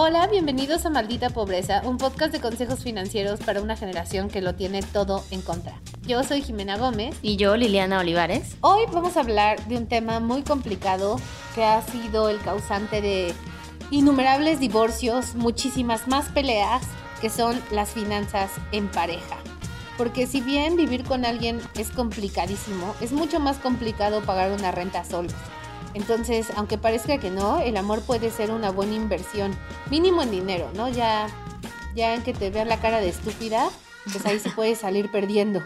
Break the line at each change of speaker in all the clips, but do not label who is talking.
Hola, bienvenidos a Maldita Pobreza, un podcast de consejos financieros para una generación que lo tiene todo en contra. Yo soy Jimena Gómez.
Y yo, Liliana Olivares.
Hoy vamos a hablar de un tema muy complicado que ha sido el causante de innumerables divorcios, muchísimas más peleas, que son las finanzas en pareja. Porque si bien vivir con alguien es complicadísimo, es mucho más complicado pagar una renta solos. Entonces, aunque parezca que no, el amor puede ser una buena inversión, mínimo en dinero, ¿no? Ya, ya en que te vean la cara de estúpida, pues ahí se puede salir perdiendo.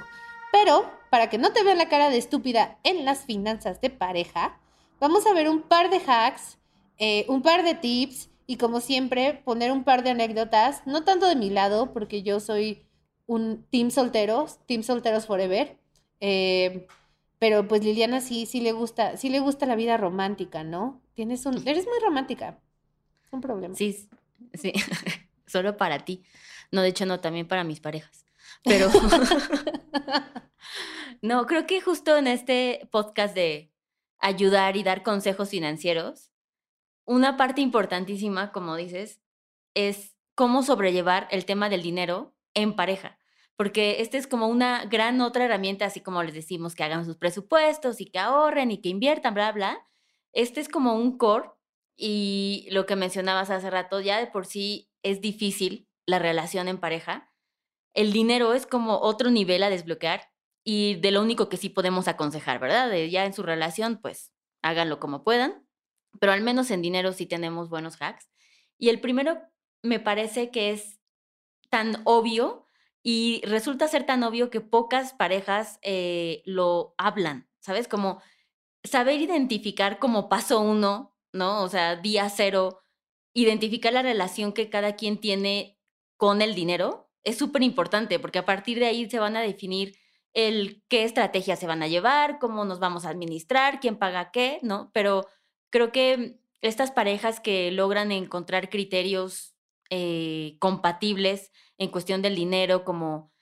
Pero, para que no te vean la cara de estúpida en las finanzas de pareja, vamos a ver un par de hacks, eh, un par de tips y como siempre, poner un par de anécdotas, no tanto de mi lado, porque yo soy un team solteros, team solteros forever. Eh, pero pues Liliana sí, sí le gusta, sí le gusta la vida romántica, ¿no? Tienes un, eres muy romántica. Es un problema.
Sí, sí. Solo para ti. No, de hecho, no, también para mis parejas. Pero. no, creo que justo en este podcast de ayudar y dar consejos financieros, una parte importantísima, como dices, es cómo sobrellevar el tema del dinero en pareja porque esta es como una gran otra herramienta, así como les decimos que hagan sus presupuestos y que ahorren y que inviertan, bla, bla. Este es como un core y lo que mencionabas hace rato, ya de por sí es difícil la relación en pareja. El dinero es como otro nivel a desbloquear y de lo único que sí podemos aconsejar, ¿verdad? De ya en su relación, pues háganlo como puedan, pero al menos en dinero sí tenemos buenos hacks. Y el primero me parece que es tan obvio y resulta ser tan obvio que pocas parejas eh, lo hablan, ¿sabes? Como saber identificar como paso uno, ¿no? O sea, día cero, identificar la relación que cada quien tiene con el dinero es súper importante porque a partir de ahí se van a definir el qué estrategias se van a llevar, cómo nos vamos a administrar, quién paga qué, ¿no? Pero creo que estas parejas que logran encontrar criterios eh, compatibles en cuestión del dinero, como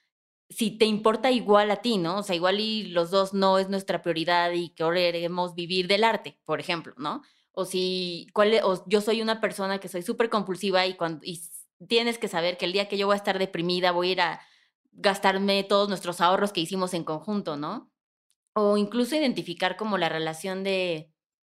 si te importa igual a ti, ¿no? O sea, igual y los dos no es nuestra prioridad y queremos vivir del arte, por ejemplo, ¿no? O si cuál, e, o yo soy una persona que soy súper compulsiva y, cuando, y tienes que saber que el día que yo voy a estar deprimida voy a ir a gastarme todos nuestros ahorros que hicimos en conjunto, ¿no? O incluso identificar como la relación de,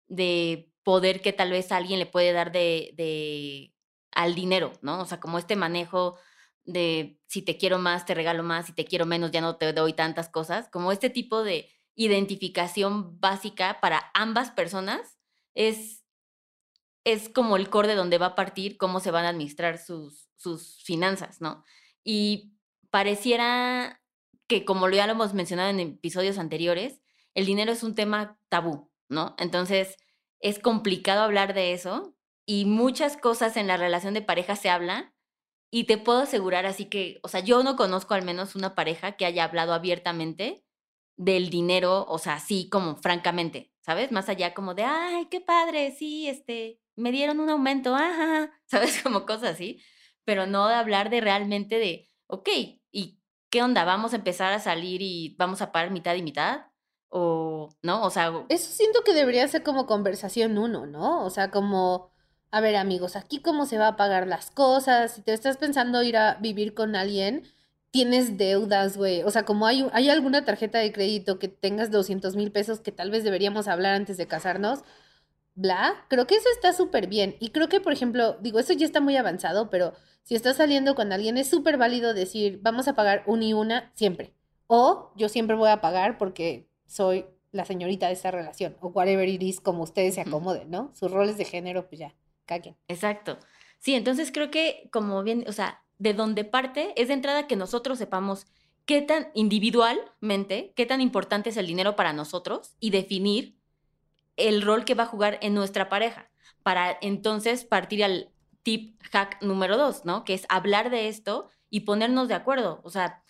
de poder que tal vez alguien le puede dar de, de al dinero, ¿no? O sea, como este manejo de si te quiero más, te regalo más, si te quiero menos, ya no te doy tantas cosas, como este tipo de identificación básica para ambas personas es, es como el core de donde va a partir cómo se van a administrar sus, sus finanzas, ¿no? Y pareciera que, como ya lo hemos mencionado en episodios anteriores, el dinero es un tema tabú, ¿no? Entonces, es complicado hablar de eso y muchas cosas en la relación de pareja se hablan, y te puedo asegurar, así que, o sea, yo no conozco al menos una pareja que haya hablado abiertamente del dinero, o sea, así como francamente, ¿sabes? Más allá como de, ay, qué padre, sí, este, me dieron un aumento, ajá, ¿sabes? Como cosas así, pero no de hablar de realmente de, ok, ¿y qué onda? ¿Vamos a empezar a salir y vamos a pagar mitad y mitad? O, ¿no? O sea...
Eso siento que debería ser como conversación uno, ¿no? O sea, como a ver amigos, aquí cómo se va a pagar las cosas, si te estás pensando ir a vivir con alguien, tienes deudas, güey, o sea, como hay, hay alguna tarjeta de crédito que tengas 200 mil pesos que tal vez deberíamos hablar antes de casarnos, bla, creo que eso está súper bien. Y creo que, por ejemplo, digo, eso ya está muy avanzado, pero si estás saliendo con alguien es súper válido decir, vamos a pagar una y una siempre. O yo siempre voy a pagar porque soy la señorita de esa relación, o whatever it is, como ustedes se acomoden, ¿no? Sus roles de género, pues ya.
Exacto. Sí, entonces creo que como bien, o sea, de donde parte es de entrada que nosotros sepamos qué tan individualmente, qué tan importante es el dinero para nosotros y definir el rol que va a jugar en nuestra pareja, para entonces partir al tip hack número dos, ¿no? Que es hablar de esto y ponernos de acuerdo. O sea,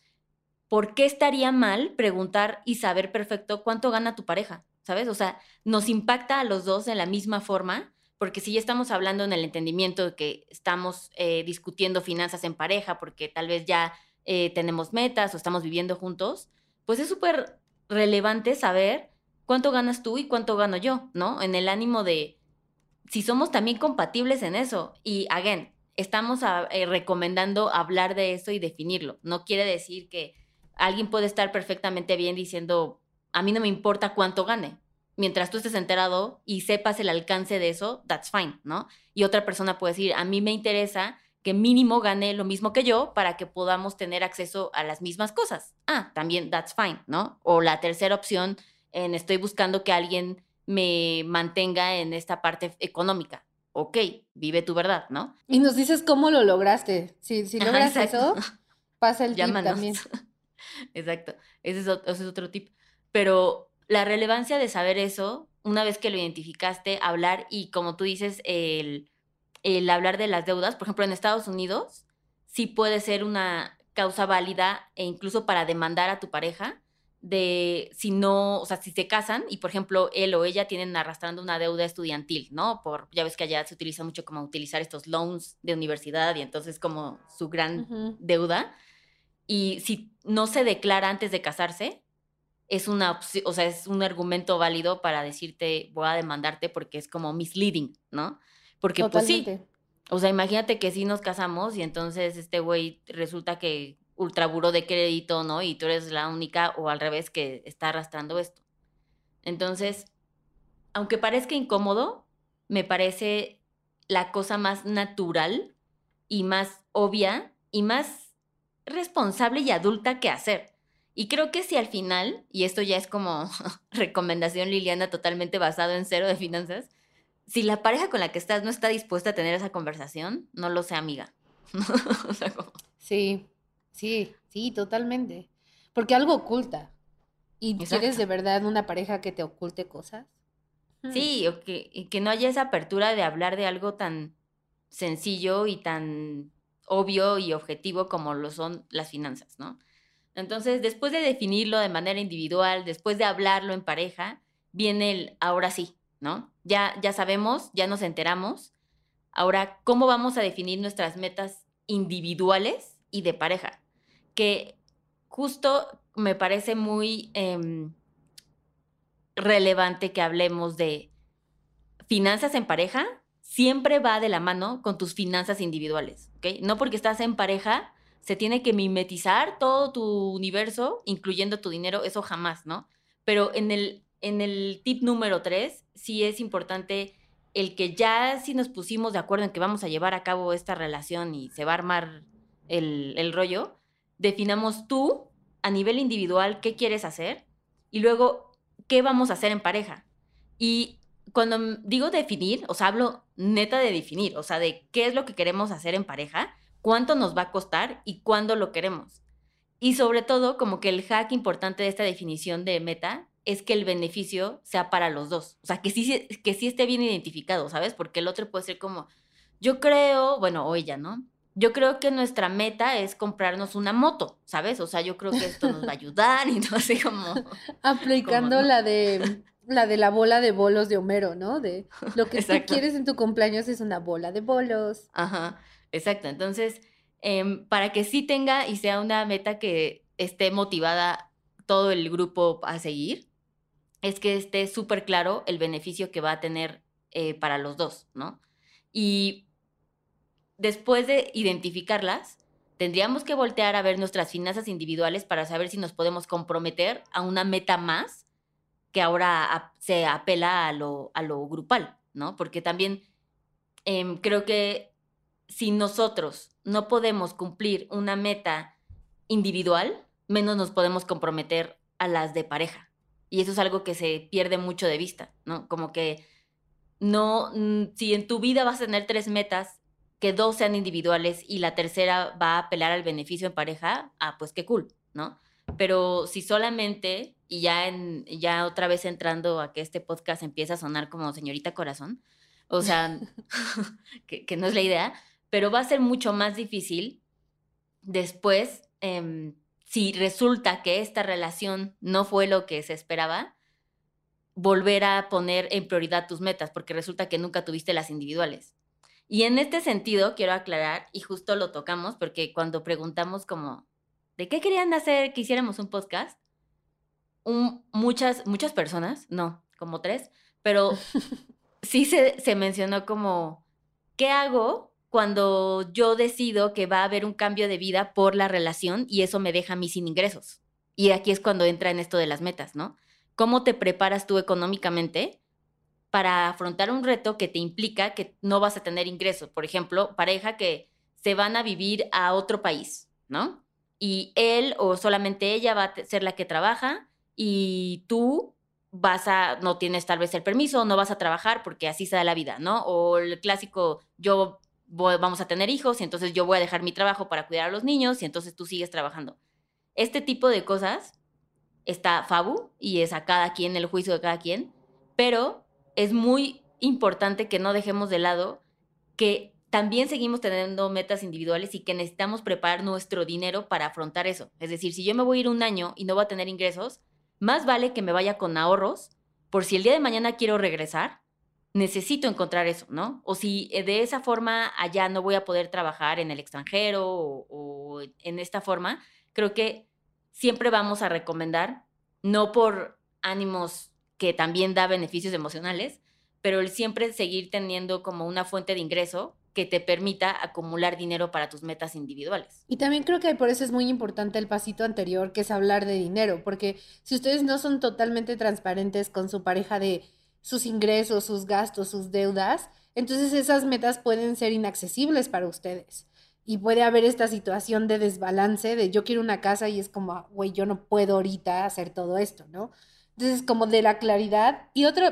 ¿por qué estaría mal preguntar y saber perfecto cuánto gana tu pareja? ¿Sabes? O sea, nos impacta a los dos de la misma forma porque si ya estamos hablando en el entendimiento de que estamos eh, discutiendo finanzas en pareja, porque tal vez ya eh, tenemos metas o estamos viviendo juntos, pues es súper relevante saber cuánto ganas tú y cuánto gano yo, ¿no? En el ánimo de si somos también compatibles en eso. Y, again, estamos eh, recomendando hablar de eso y definirlo. No quiere decir que alguien puede estar perfectamente bien diciendo, a mí no me importa cuánto gane. Mientras tú estés enterado y sepas el alcance de eso, that's fine, ¿no? Y otra persona puede decir, a mí me interesa que mínimo gane lo mismo que yo para que podamos tener acceso a las mismas cosas. Ah, también that's fine, ¿no? O la tercera opción, en estoy buscando que alguien me mantenga en esta parte económica. Ok, vive tu verdad, ¿no?
Y nos dices cómo lo lograste. Si, si logras eso, pasa el tip también.
Exacto, ese es, ese es otro tip. Pero la relevancia de saber eso, una vez que lo identificaste, hablar y como tú dices, el el hablar de las deudas, por ejemplo, en Estados Unidos, sí puede ser una causa válida e incluso para demandar a tu pareja de si no, o sea, si se casan y por ejemplo él o ella tienen arrastrando una deuda estudiantil, ¿no? Por ya ves que allá se utiliza mucho como utilizar estos loans de universidad y entonces como su gran deuda y si no se declara antes de casarse es una o sea, es un argumento válido para decirte voy a demandarte porque es como misleading, ¿no? Porque pues sí. O sea, imagínate que sí nos casamos y entonces este güey resulta que ultra de crédito, ¿no? Y tú eres la única o al revés que está arrastrando esto. Entonces, aunque parezca incómodo, me parece la cosa más natural y más obvia y más responsable y adulta que hacer. Y creo que si al final, y esto ya es como recomendación Liliana totalmente basado en cero de finanzas, si la pareja con la que estás no está dispuesta a tener esa conversación, no lo sé, amiga.
Sí, sí, sí, totalmente. Porque algo oculta. ¿Y quieres de verdad una pareja que te oculte cosas?
Sí, o que, que no haya esa apertura de hablar de algo tan sencillo y tan obvio y objetivo como lo son las finanzas, ¿no? Entonces, después de definirlo de manera individual, después de hablarlo en pareja, viene el ahora sí, ¿no? Ya, ya sabemos, ya nos enteramos. Ahora, ¿cómo vamos a definir nuestras metas individuales y de pareja? Que justo me parece muy em, relevante que hablemos de finanzas en pareja, siempre va de la mano con tus finanzas individuales, ¿ok? No porque estás en pareja, se tiene que mimetizar todo tu universo, incluyendo tu dinero, eso jamás, ¿no? Pero en el en el tip número tres, sí es importante el que ya si nos pusimos de acuerdo en que vamos a llevar a cabo esta relación y se va a armar el, el rollo, definamos tú a nivel individual qué quieres hacer y luego qué vamos a hacer en pareja. Y cuando digo definir, o sea, hablo neta de definir, o sea, de qué es lo que queremos hacer en pareja, cuánto nos va a costar y cuándo lo queremos. Y sobre todo, como que el hack importante de esta definición de meta es que el beneficio sea para los dos. O sea, que sí, que sí esté bien identificado, ¿sabes? Porque el otro puede ser como, yo creo, bueno, o ella, ¿no? Yo creo que nuestra meta es comprarnos una moto, ¿sabes? O sea, yo creo que esto nos va a ayudar y no así como...
Aplicando la de la de la bola de bolos de Homero, ¿no? De lo que tú quieres en tu cumpleaños es una bola de bolos.
Ajá, exacto. Entonces, em, para que sí tenga y sea una meta que esté motivada todo el grupo a seguir, es que esté súper claro el beneficio que va a tener eh, para los dos, ¿no? Y después de identificarlas, tendríamos que voltear a ver nuestras finanzas individuales para saber si nos podemos comprometer a una meta más que ahora se apela a lo, a lo grupal, ¿no? Porque también em, creo que si nosotros no podemos cumplir una meta individual, menos nos podemos comprometer a las de pareja. Y eso es algo que se pierde mucho de vista, ¿no? Como que no, mm, si en tu vida vas a tener tres metas, que dos sean individuales y la tercera va a apelar al beneficio en pareja, ah, pues qué cool, ¿no? Pero si solamente, y ya, en, ya otra vez entrando a que este podcast empieza a sonar como señorita corazón, o sea, que, no es la idea, pero va a ser mucho más difícil después em, si resulta que esta relación no fue lo que se esperaba, volver a poner en prioridad tus metas, porque resulta que nunca tuviste las individuales. Y en este sentido, quiero aclarar, y justo lo tocamos, porque cuando preguntamos como, ¿de qué querían hacer que hiciéramos un podcast? muchas, muchas personas, no, como tres, pero sí se, se mencionó como, ¿qué hago cuando yo decido que va a haber un cambio de vida por la relación y eso me deja a mí sin ingresos. Y aquí es cuando entra en esto de las metas, ¿no? ¿Cómo te preparas tú económicamente para afrontar un reto que te implica que no vas a tener ingresos? Por ejemplo, pareja que se van a vivir a otro país, ¿no? Y él o solamente ella va a ser la que trabaja y tú vas a, no tienes tal vez el permiso, no vas a trabajar porque así se da la vida, ¿no? O el clásico, yo vamos a tener hijos y entonces yo voy a dejar mi trabajo para cuidar a los niños y entonces tú sigues trabajando. Este tipo de cosas está Fabu y es a cada quien, el juicio de cada quien, pero es muy importante que no dejemos de lado que también seguimos teniendo metas individuales y que necesitamos preparar nuestro dinero para afrontar eso. Es decir, si yo me voy a ir un año y no voy a tener ingresos, más vale que me vaya con ahorros por si el día de mañana quiero regresar, necesito encontrar eso, ¿no? O si eh, de esa forma allá no voy a poder trabajar en el extranjero o, en esta forma, creo que siempre vamos a recomendar, no por ánimos que también da beneficios emocionales, pero el siempre seguir teniendo como una fuente de ingreso que te permita acumular dinero para tus metas individuales.
Y también creo que por eso es muy importante el pasito anterior, que es hablar de dinero, porque si ustedes no son totalmente transparentes con su pareja de sus ingresos, sus gastos, sus deudas, entonces esas metas pueden ser inaccesibles para ustedes. Y puede haber esta situación de desbalance, de yo quiero una casa y es como, güey, yo no puedo ahorita hacer todo esto, ¿no? Entonces, como de la claridad. Y otro,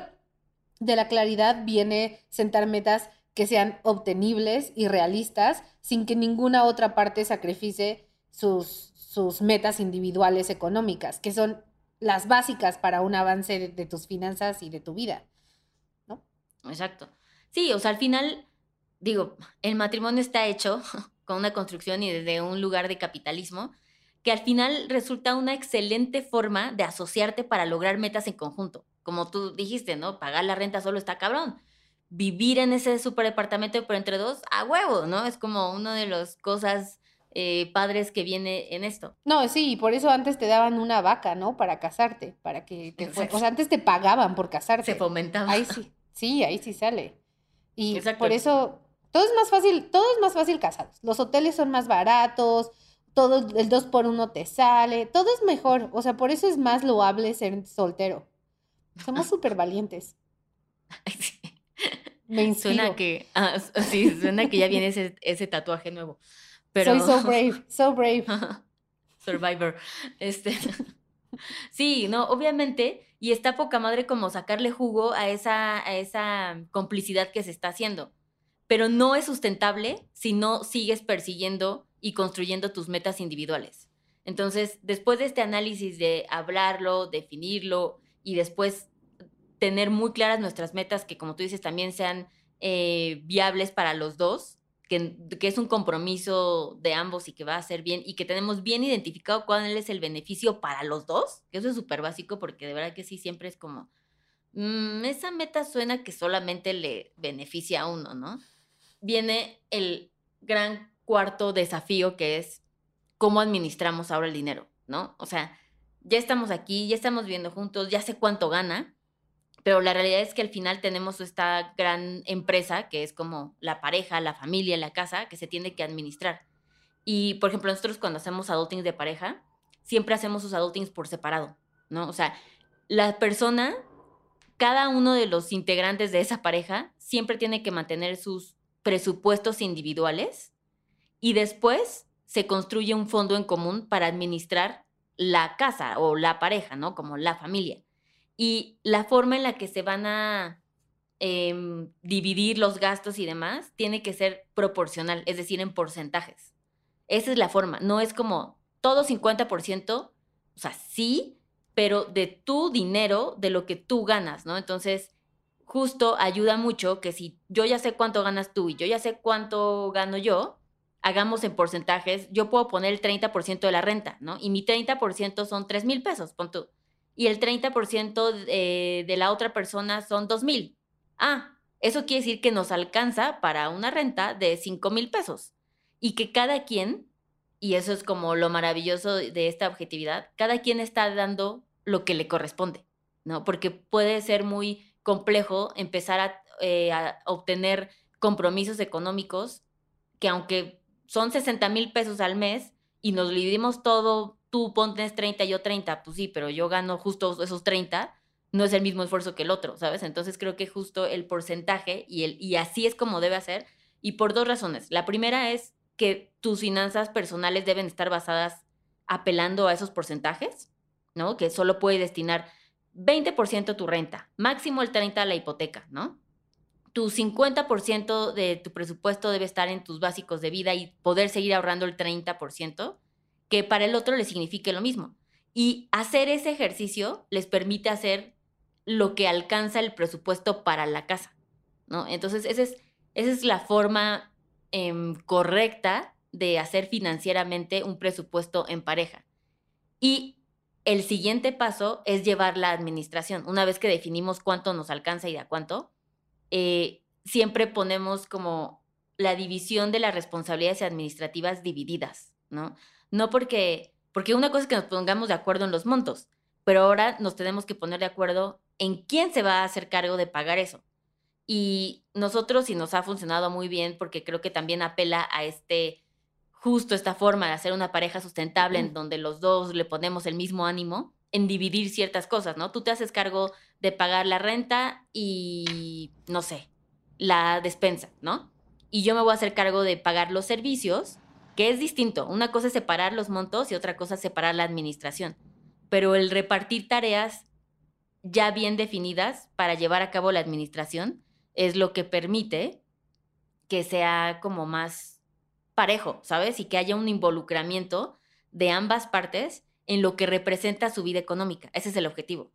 de la claridad viene sentar metas que sean obtenibles y realistas sin que ninguna otra parte sacrifique sus, sus metas individuales económicas, que son las básicas para un avance de, tus finanzas y de tu vida, ¿no?
Exacto. Sí, o sea, al final, digo, el matrimonio está hecho con una construcción y desde un lugar de capitalismo que al final resulta una excelente forma de asociarte para lograr metas en conjunto. Como tú dijiste, ¿no? Pagar la renta solo está cabrón vivir en ese super departamento, pero entre dos, a huevo, ¿no? Es como una de las cosas eh, padres que viene en esto.
No, sí, por eso antes te daban una vaca, ¿no? Para casarte, para que te O sea, antes te pagaban por casarte.
Se fomentaba.
Ahí sí, sí, ahí sí sale. Y por eso, todo es más fácil, todo es más fácil casados. Los hoteles son más baratos, todo el dos por uno te sale, todo es mejor. O sea, por eso es más loable ser soltero. Somos súper valientes.
Sí. Me Suena que, ah, sí, suena que ya viene ese, ese tatuaje nuevo. Pero...
Soy so brave, so brave.
Survivor. Este, sí, no, obviamente, y está poca madre como sacarle jugo a esa, a esa complicidad que se está haciendo. Pero no es sustentable si no sigues persiguiendo y construyendo tus metas individuales. Entonces, después de este análisis de hablarlo, definirlo y después tener muy claras nuestras metas que, como tú dices, también sean eh, viables para los dos, que, es un compromiso de ambos y que va a ser bien y que tenemos bien identificado cuál es el beneficio para los dos, que eso es súper básico porque de verdad que sí, siempre es como, mm, esa meta suena que solamente le beneficia a uno, ¿no? Viene el gran cuarto desafío que es cómo administramos ahora el dinero, ¿no? O sea, ya estamos aquí, ya estamos viviendo juntos, ya sé cuánto gana, pero la realidad es que al final tenemos esta gran empresa que es como la pareja, la familia, la casa, que se tiene que administrar. Y, por ejemplo, nosotros cuando hacemos adultings de pareja, siempre hacemos sus adultings por separado, ¿no? O sea, la persona, cada uno de los integrantes de esa pareja, siempre tiene que mantener sus presupuestos individuales y después se construye un fondo en común para administrar la casa o la pareja, ¿no? Como la familia y la forma en la que se van a em, dividir los gastos y demás tiene que ser proporcional, es decir, en porcentajes. Esa es la forma, no es como todo 50%, o sea, sí, pero de tu dinero, de lo que tú ganas, ¿no? Entonces, justo ayuda mucho que si yo ya sé cuánto ganas tú y yo ya sé cuánto gano yo, hagamos en porcentajes, yo puedo poner el 30% de la renta, ¿no? Y mi 30% son 3 mil pesos, pon tú y el 30% de, de la otra persona son 2 mil. Ah, eso quiere decir que nos alcanza para una renta de 5 mil pesos y que cada quien, y eso es como lo maravilloso de esta objetividad, cada quien está dando lo que le corresponde, ¿no? Porque puede ser muy complejo empezar a, eh, obtener compromisos económicos que aunque son 60 mil pesos al mes y nos dividimos todo, tú pones 30, yo 30, pues sí, pero yo gano justo esos 30, no es el mismo esfuerzo que el otro, ¿sabes? Entonces creo que justo el porcentaje y, así es como debe hacer, y por dos razones. La primera es que tus finanzas personales deben estar basadas apelando a esos porcentajes, ¿no? Que solo puedes destinar 20% a tu renta, máximo el 30% a la hipoteca, ¿no? Tu 50% de tu presupuesto debe estar en tus básicos de vida y poder seguir ahorrando el 30%, que para el otro le signifique lo mismo. Y hacer ese ejercicio les permite hacer lo que alcanza el presupuesto para la casa, ¿no? Entonces, esa es, esa es la forma em, correcta de hacer financieramente un presupuesto en pareja. Y el siguiente paso es llevar la administración. Una vez que definimos cuánto nos alcanza y a cuánto, eh, siempre ponemos como la división de las responsabilidades administrativas divididas, ¿no? No porque, porque una cosa es que nos pongamos de acuerdo en los montos, pero ahora nos tenemos que poner de acuerdo en quién se va a hacer cargo de pagar eso. Y nosotros sí nos ha funcionado muy bien porque creo que también apela a este justo esta forma de hacer una pareja sustentable en donde los dos le ponemos el mismo ánimo en dividir ciertas cosas, ¿no? Tú te haces cargo de pagar la renta y, no sé, la despensa, ¿no? Y yo me voy a hacer cargo de pagar los servicios, que es distinto. Una cosa es separar los montos y otra cosa es separar la administración. Pero el repartir tareas ya bien definidas para llevar a cabo la administración es lo que permite que sea como más parejo, ¿sabes? Y que haya un involucramiento de ambas partes en lo que representa su vida económica. Ese es el objetivo.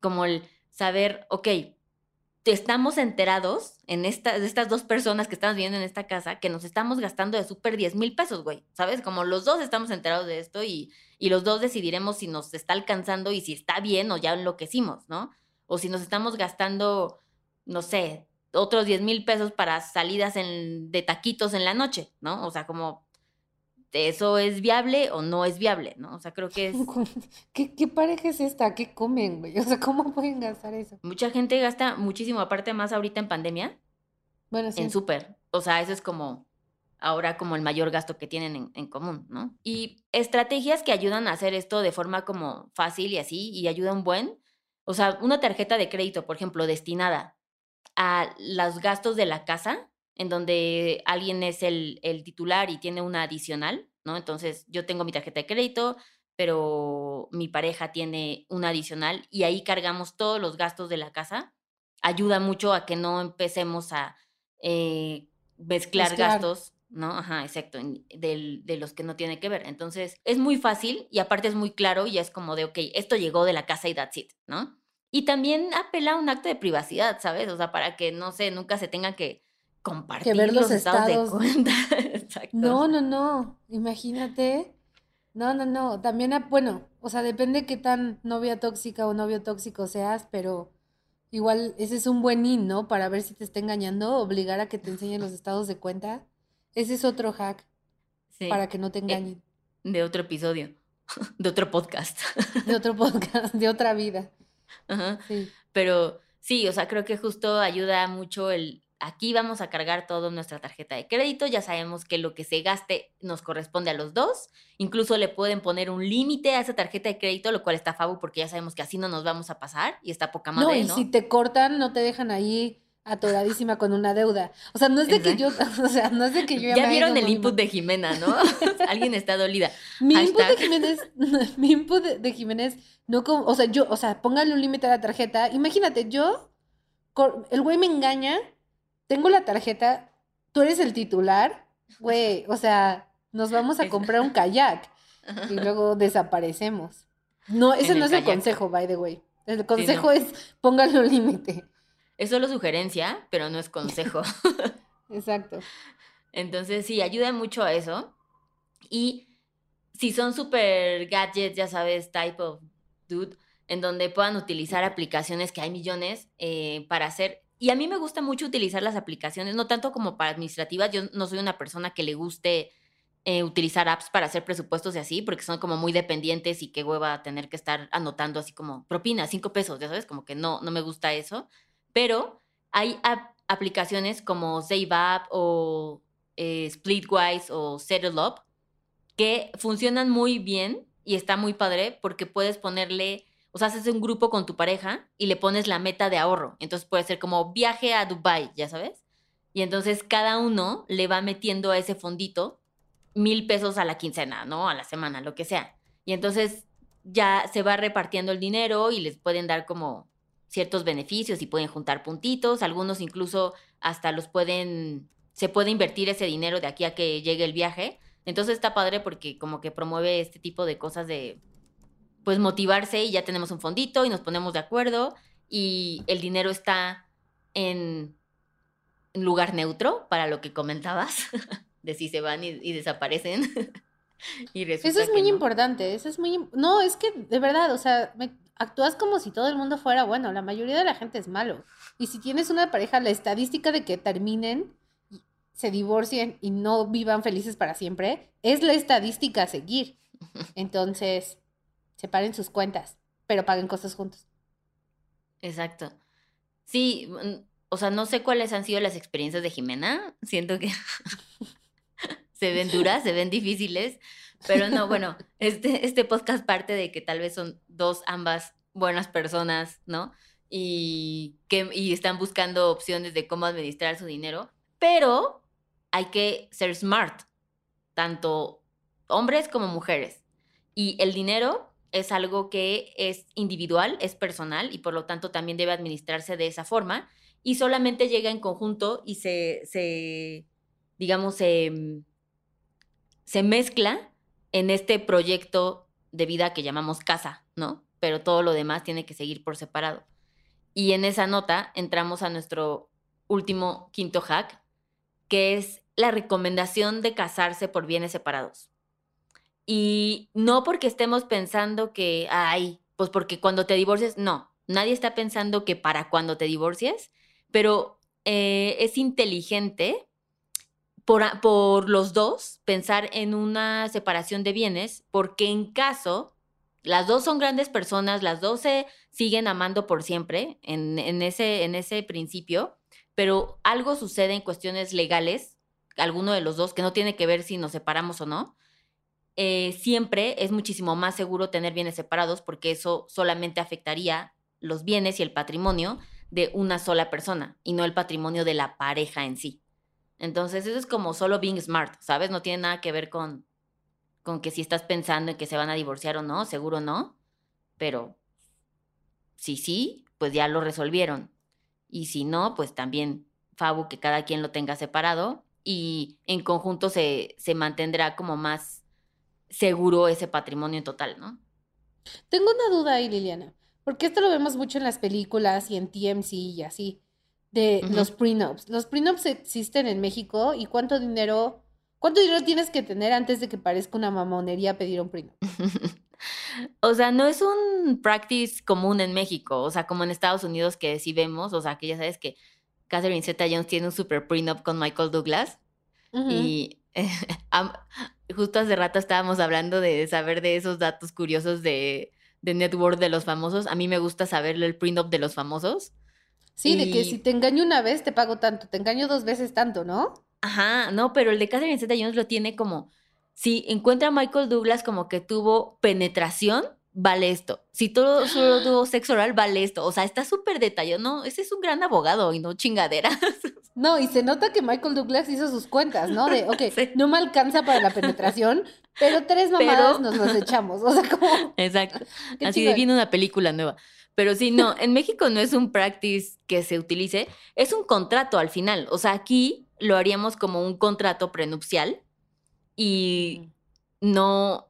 Como el saber, ok, estamos enterados en esta, de estas dos personas que estamos viviendo en esta casa que nos estamos gastando de súper 10 mil pesos, güey. ¿Sabes? Como los dos estamos enterados de esto y, y los dos decidiremos si nos está alcanzando y si está bien o ya enloquecimos, ¿no? O si nos estamos gastando, no sé, otros 10 mil pesos para salidas en, de taquitos en la noche, ¿no? O sea, como, ¿eso es viable o no es viable, no? O sea, creo que es...
¿Qué, qué pareja es esta? ¿Qué comen, güey? O sea, ¿cómo pueden gastar eso?
Mucha gente gasta muchísimo, aparte más ahorita en pandemia,
bueno, sí.
en súper. O sea, eso es como ahora como el mayor gasto que tienen en, en, común, ¿no? Y estrategias que ayudan a hacer esto de forma como fácil y así, y ayudan buen. O sea, una tarjeta de crédito, por ejemplo, destinada a los gastos de la casa, en donde alguien es el, el, titular y tiene una adicional, ¿no? Entonces yo tengo mi tarjeta de crédito, pero mi pareja tiene una adicional y ahí cargamos todos los gastos de la casa. Ayuda mucho a que no empecemos a eh, mezclar, mezclar, gastos, ¿no? Ajá, exacto, de, de los que no tiene que ver. Entonces es muy fácil y aparte es muy claro y es como de, ok, esto llegó de la casa y that's it, ¿no? Y también apela a un acto de privacidad, ¿sabes? O sea, para que, no sé, nunca se tenga que compartir
que ver los,
los estados, estados, de cuenta. Exacto.
No, no, no. Imagínate. No, no, no. También, bueno, o sea, depende qué tan novia tóxica o novio tóxico seas, pero igual ese es un buen in, ¿no? Para ver si te está engañando, obligar a que te enseñen los estados de cuenta. Ese es otro hack
Sí.
para que no te
Eh,
engañen.
de otro episodio, de otro podcast.
De otro podcast, de otra vida.
Ajá.
Sí.
Pero sí, o sea, creo que justo ayuda mucho el, aquí vamos a cargar todo nuestra tarjeta de crédito, ya sabemos que lo que se gaste nos corresponde a los dos, incluso le pueden poner un límite a esa tarjeta de crédito, lo cual está fabu porque ya sabemos que así no nos vamos a pasar y está poca
No,
madre,
y
¿no?
si te cortan, no te dejan ahí atoradísima con una deuda. O sea, no es de que yo, o sea, no es de que yo
Ya, vieron el input de Jimena, ¿no? Alguien está dolida.
Mi input de. Jiménez, mi input de, Jiménez, no como, o sea, yo, o sea, póngale un límite a la tarjeta. Imagínate, yo, el güey me engaña, tengo la tarjeta, tú eres el titular, güey, o sea, nos vamos a comprar un kayak y luego desaparecemos. No, ese no es el consejo, by the way. El consejo es póngale un límite.
Es solo sugerencia, pero no es consejo.
Exacto.
Entonces, sí, ayuda mucho a eso. Y si son super gadgets, ya sabes, type of dude, en donde puedan utilizar aplicaciones que hay millones eh, para hacer. Y a mí me gusta mucho utilizar las aplicaciones, no tanto como para administrativas. Yo no soy una persona que le guste eh, utilizar apps para hacer presupuestos y así, porque son como muy dependientes y qué hueva tener que estar anotando así como propina, cinco pesos, ya sabes, como que no, no me gusta eso. Pero hay ap- aplicaciones como Save Up o eh, Splitwise o Settle Up, que funcionan muy bien y está muy padre porque puedes ponerle, o sea, haces un grupo con tu pareja y le pones la meta de ahorro. Entonces puede ser como viaje a Dubai, ya sabes. Y entonces cada uno le va metiendo a ese fondito mil pesos a la quincena, ¿no? A la semana, lo que sea. Y entonces ya se va repartiendo el dinero y les pueden dar como ciertos beneficios y pueden juntar puntitos, algunos incluso hasta los pueden, se puede invertir ese dinero de aquí a que llegue el viaje. Entonces está padre porque como que promueve este tipo de cosas de, pues motivarse y ya tenemos un fondito y nos ponemos de acuerdo y el dinero está en lugar neutro para lo que comentabas, de si se van y, desaparecen.
y eso es muy importante, eso es muy... No, es que de verdad, o sea, me, actúas como si todo el mundo fuera bueno, la mayoría de la gente es malo. Y si tienes una pareja, la estadística de que terminen, se divorcien y no vivan felices para siempre, es la estadística a seguir. Entonces, separen sus cuentas, pero paguen cosas juntos.
Exacto. Sí, mm, o sea, no sé cuáles han sido las experiencias de Jimena. Siento que se ven duras, se ven difíciles, pero no, bueno, este, este podcast parte de que tal vez son dos ambas buenas personas, ¿no? Y que y están buscando opciones de cómo administrar su dinero, pero hay que ser smart, tanto hombres como mujeres. Y el dinero es algo que es individual, es personal y por lo tanto también debe administrarse de esa forma y solamente llega en conjunto y se, digamos, se, se mezcla en este proyecto de vida que llamamos casa, ¿no? Pero todo lo demás tiene que seguir por separado. Y en esa nota entramos a nuestro último quinto hack, que es la recomendación de casarse por bienes separados. Y no porque estemos pensando que, ay, pues porque cuando te divorcies, no, nadie está pensando que para cuando te divorcies, pero eh, es inteligente por, los dos pensar en una separación de bienes, porque en caso las dos son grandes personas, las dos se siguen amando por siempre en, ese, en ese principio, pero algo sucede en cuestiones legales, alguno de los dos, que no tiene que ver si nos separamos o no, eh, siempre es muchísimo más seguro tener bienes separados porque eso solamente afectaría los bienes y el patrimonio de una sola persona y no el patrimonio de la pareja en sí. Entonces, eso es como solo being smart, ¿sabes? No tiene nada que ver con, con que si estás pensando en que se van a divorciar o no, seguro no, pero si sí, pues ya lo resolvieron. Y si no, pues también Fabu que cada quien lo tenga separado y en conjunto se, se mantendrá como más seguro ese patrimonio total, ¿no?
Tengo una duda ahí, Liliana, porque esto lo vemos mucho en las películas y en TMC y así de los prenups. Los prenups existen en México y cuánto dinero, cuánto dinero tienes que tener antes de que parezca una mamonería pedir un prenup.
o sea, no es un practice común en México, o sea, como en Estados Unidos que sí vemos, o sea, que ya sabes que Catherine Zeta Jones tiene un super prenup con Michael Douglas y justo hace rato estábamos hablando de saber de esos datos curiosos de, de network de los famosos. A mí me gusta saber el prenup de los famosos.
Sí, de que si te engaño una vez te pago tanto, te engaño dos veces tanto, ¿no?
Ajá, no, pero el de Catherine Zeta Jones lo tiene como, si encuentra a Michael Douglas como que tuvo penetración, vale esto. Si todo solo tuvo sexo oral, vale esto. O sea, está súper detallado, ¿no? Ese es un gran abogado y no chingaderas.
No, y se nota que Michael Douglas hizo sus cuentas, ¿no? De, ok, no me alcanza para la penetración, pero tres mamadas nos los echamos. O sea, como.
Exacto. Así de viene una película nueva. Pero sí, no, en México no es un practice que se utilice, es un contrato al final. O sea, aquí lo haríamos como un contrato prenupcial y no,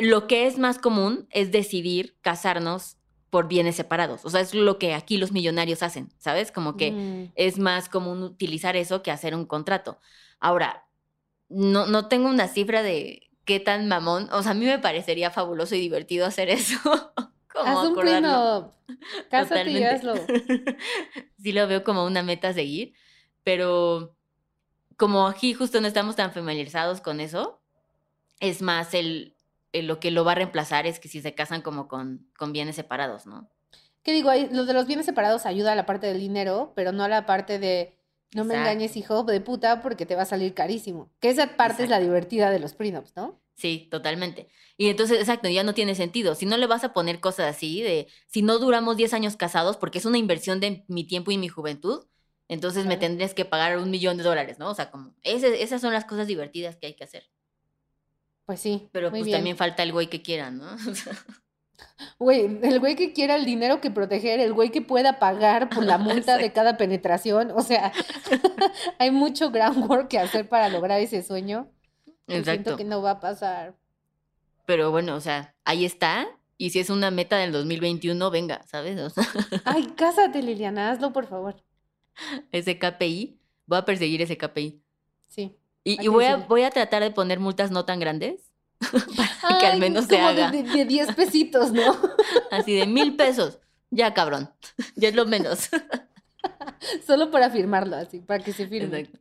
lo que es más común es decidir casarnos por bienes separados. O sea, es lo que aquí los millonarios hacen, ¿sabes? Como que mm. es más común utilizar eso que hacer un contrato. Ahora, no, no tengo una cifra de qué tan mamón, o sea, a mí me parecería fabuloso y divertido hacer eso.
Haz un. Cásate y hazlo.
sí lo veo como una meta a seguir, pero como aquí justo no estamos tan familiarizados con eso, es más el, lo que lo va a reemplazar es que si se casan como con, con bienes separados, ¿no?
¿Qué digo? Lo de los bienes separados ayuda a la parte del dinero, pero no a la parte de No me
Exacto.
engañes, hijo de puta, porque te va a salir carísimo. Que esa parte es la divertida de los prenups, ¿no?
Sí, totalmente. Y entonces, exacto, ya no tiene sentido. Si no le vas a poner cosas así de, si no duramos 10 años casados, porque es una inversión de mi tiempo y mi juventud, entonces me tendrías que pagar un millón de dólares, ¿no? O sea, como, ese- esas son las cosas divertidas que hay que hacer.
Pues sí.
Pero
muy
pues
bien.
también falta el güey que quiera, ¿no?
Güey, el güey que quiera el dinero que proteger, el güey que pueda pagar por la multa de cada penetración. O sea, hay mucho groundwork que hacer para lograr ese sueño. y Siento
Exacto.
que no va a pasar.
Pero bueno, o sea, ahí está. Y si es una meta del 2021, venga, ¿sabes? O sea,
Ay, cásate, Liliana, hazlo, por favor.
ese KPI, voy a perseguir ese KPI.
Sí.
Y, y voy, a, voy a tratar de poner multas no tan grandes, para que al
Ay,
menos se haga.
De, de 10 pesitos, ¿no?
Así de mil pesos. Ya, cabrón. Ya es lo menos.
Solo para firmarlo, así, para que se firme.
Exacto.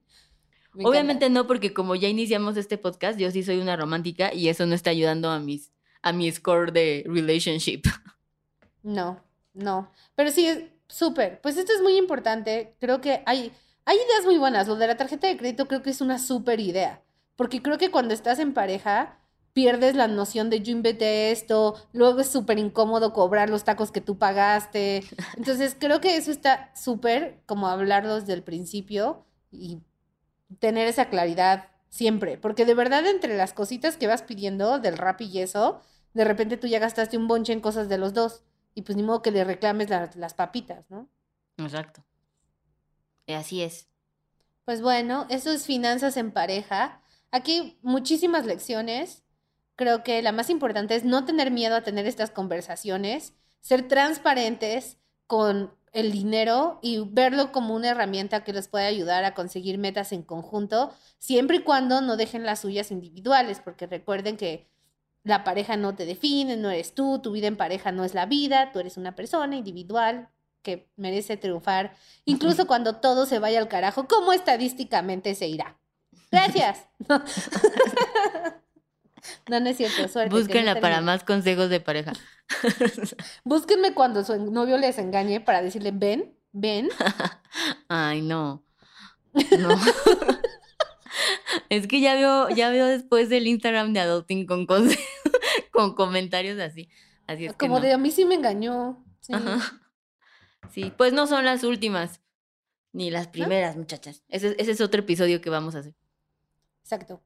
Obviamente no, porque como ya iniciamos este podcast, yo sí soy una romántica y eso no está ayudando a mis a mi score de relationship.
No, no. Pero sí, súper. Pues esto es muy importante. Creo que hay, hay ideas muy buenas. Lo de la tarjeta de crédito creo que es una súper idea. Porque creo que cuando estás en pareja, pierdes la noción de yo inventé esto, luego es súper incómodo cobrar los tacos que tú pagaste. Entonces creo que eso está súper, como hablarlo desde el principio y tener esa claridad siempre. Porque de verdad, entre las cositas que vas pidiendo del rap y eso, de repente tú ya gastaste un bonche en cosas de los dos. Y pues ni modo que le reclames la- las papitas, ¿no?
Exacto. Eh, Así es.
Pues bueno, eso es finanzas en pareja. Aquí muchísimas lecciones. Creo que la más importante es no tener miedo a tener estas conversaciones, ser transparentes con el dinero y verlo como una herramienta que les puede ayudar a conseguir metas en conjunto, siempre y cuando no dejen las suyas individuales, porque recuerden que la pareja no te define, no eres tú, tu vida en pareja no es la vida, tú eres una persona individual que merece triunfar, incluso cuando todo se vaya al carajo, como estadísticamente se irá. Gracias. No, no es cierto, suerte. que no
Búsquenla para más consejos de pareja.
Búsquenme cuando su novio les engañe para decirle, ven, ven.
Ay, no. No. es que ya veo, ya veo después del Instagram de Adulting con, con comentarios así. Así es que
Como
no.
de a mí sí me engañó. Sí.
Ajá. Sí, pues no son las últimas, ni las primeras, muchachas. Ese, ese es otro episodio que vamos a hacer.
Exacto.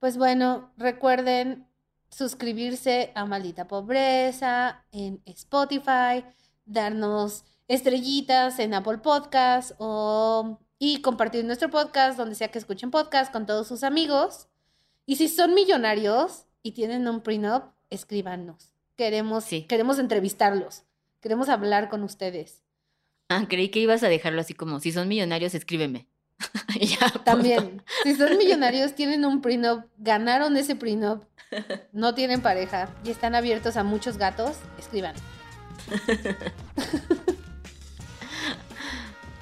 Pues bueno, recuerden suscribirse a Maldita Pobreza en Spotify, darnos estrellitas en Apple Podcast o, y compartir nuestro podcast donde sea que escuchen podcast con todos sus amigos. Y si son millonarios y tienen un prenup, escríbanos. Queremos,
Sí.
queremos entrevistarlos. Queremos hablar con ustedes.
Ah, creí que ibas a dejarlo así como, si son millonarios, escríbeme. Ya.
También, si son millonarios, tienen un prenup, ganaron ese prenup, no tienen pareja y están abiertos a muchos gatos, escriban.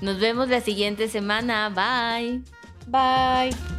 Nos vemos la siguiente semana. Bye.
Bye.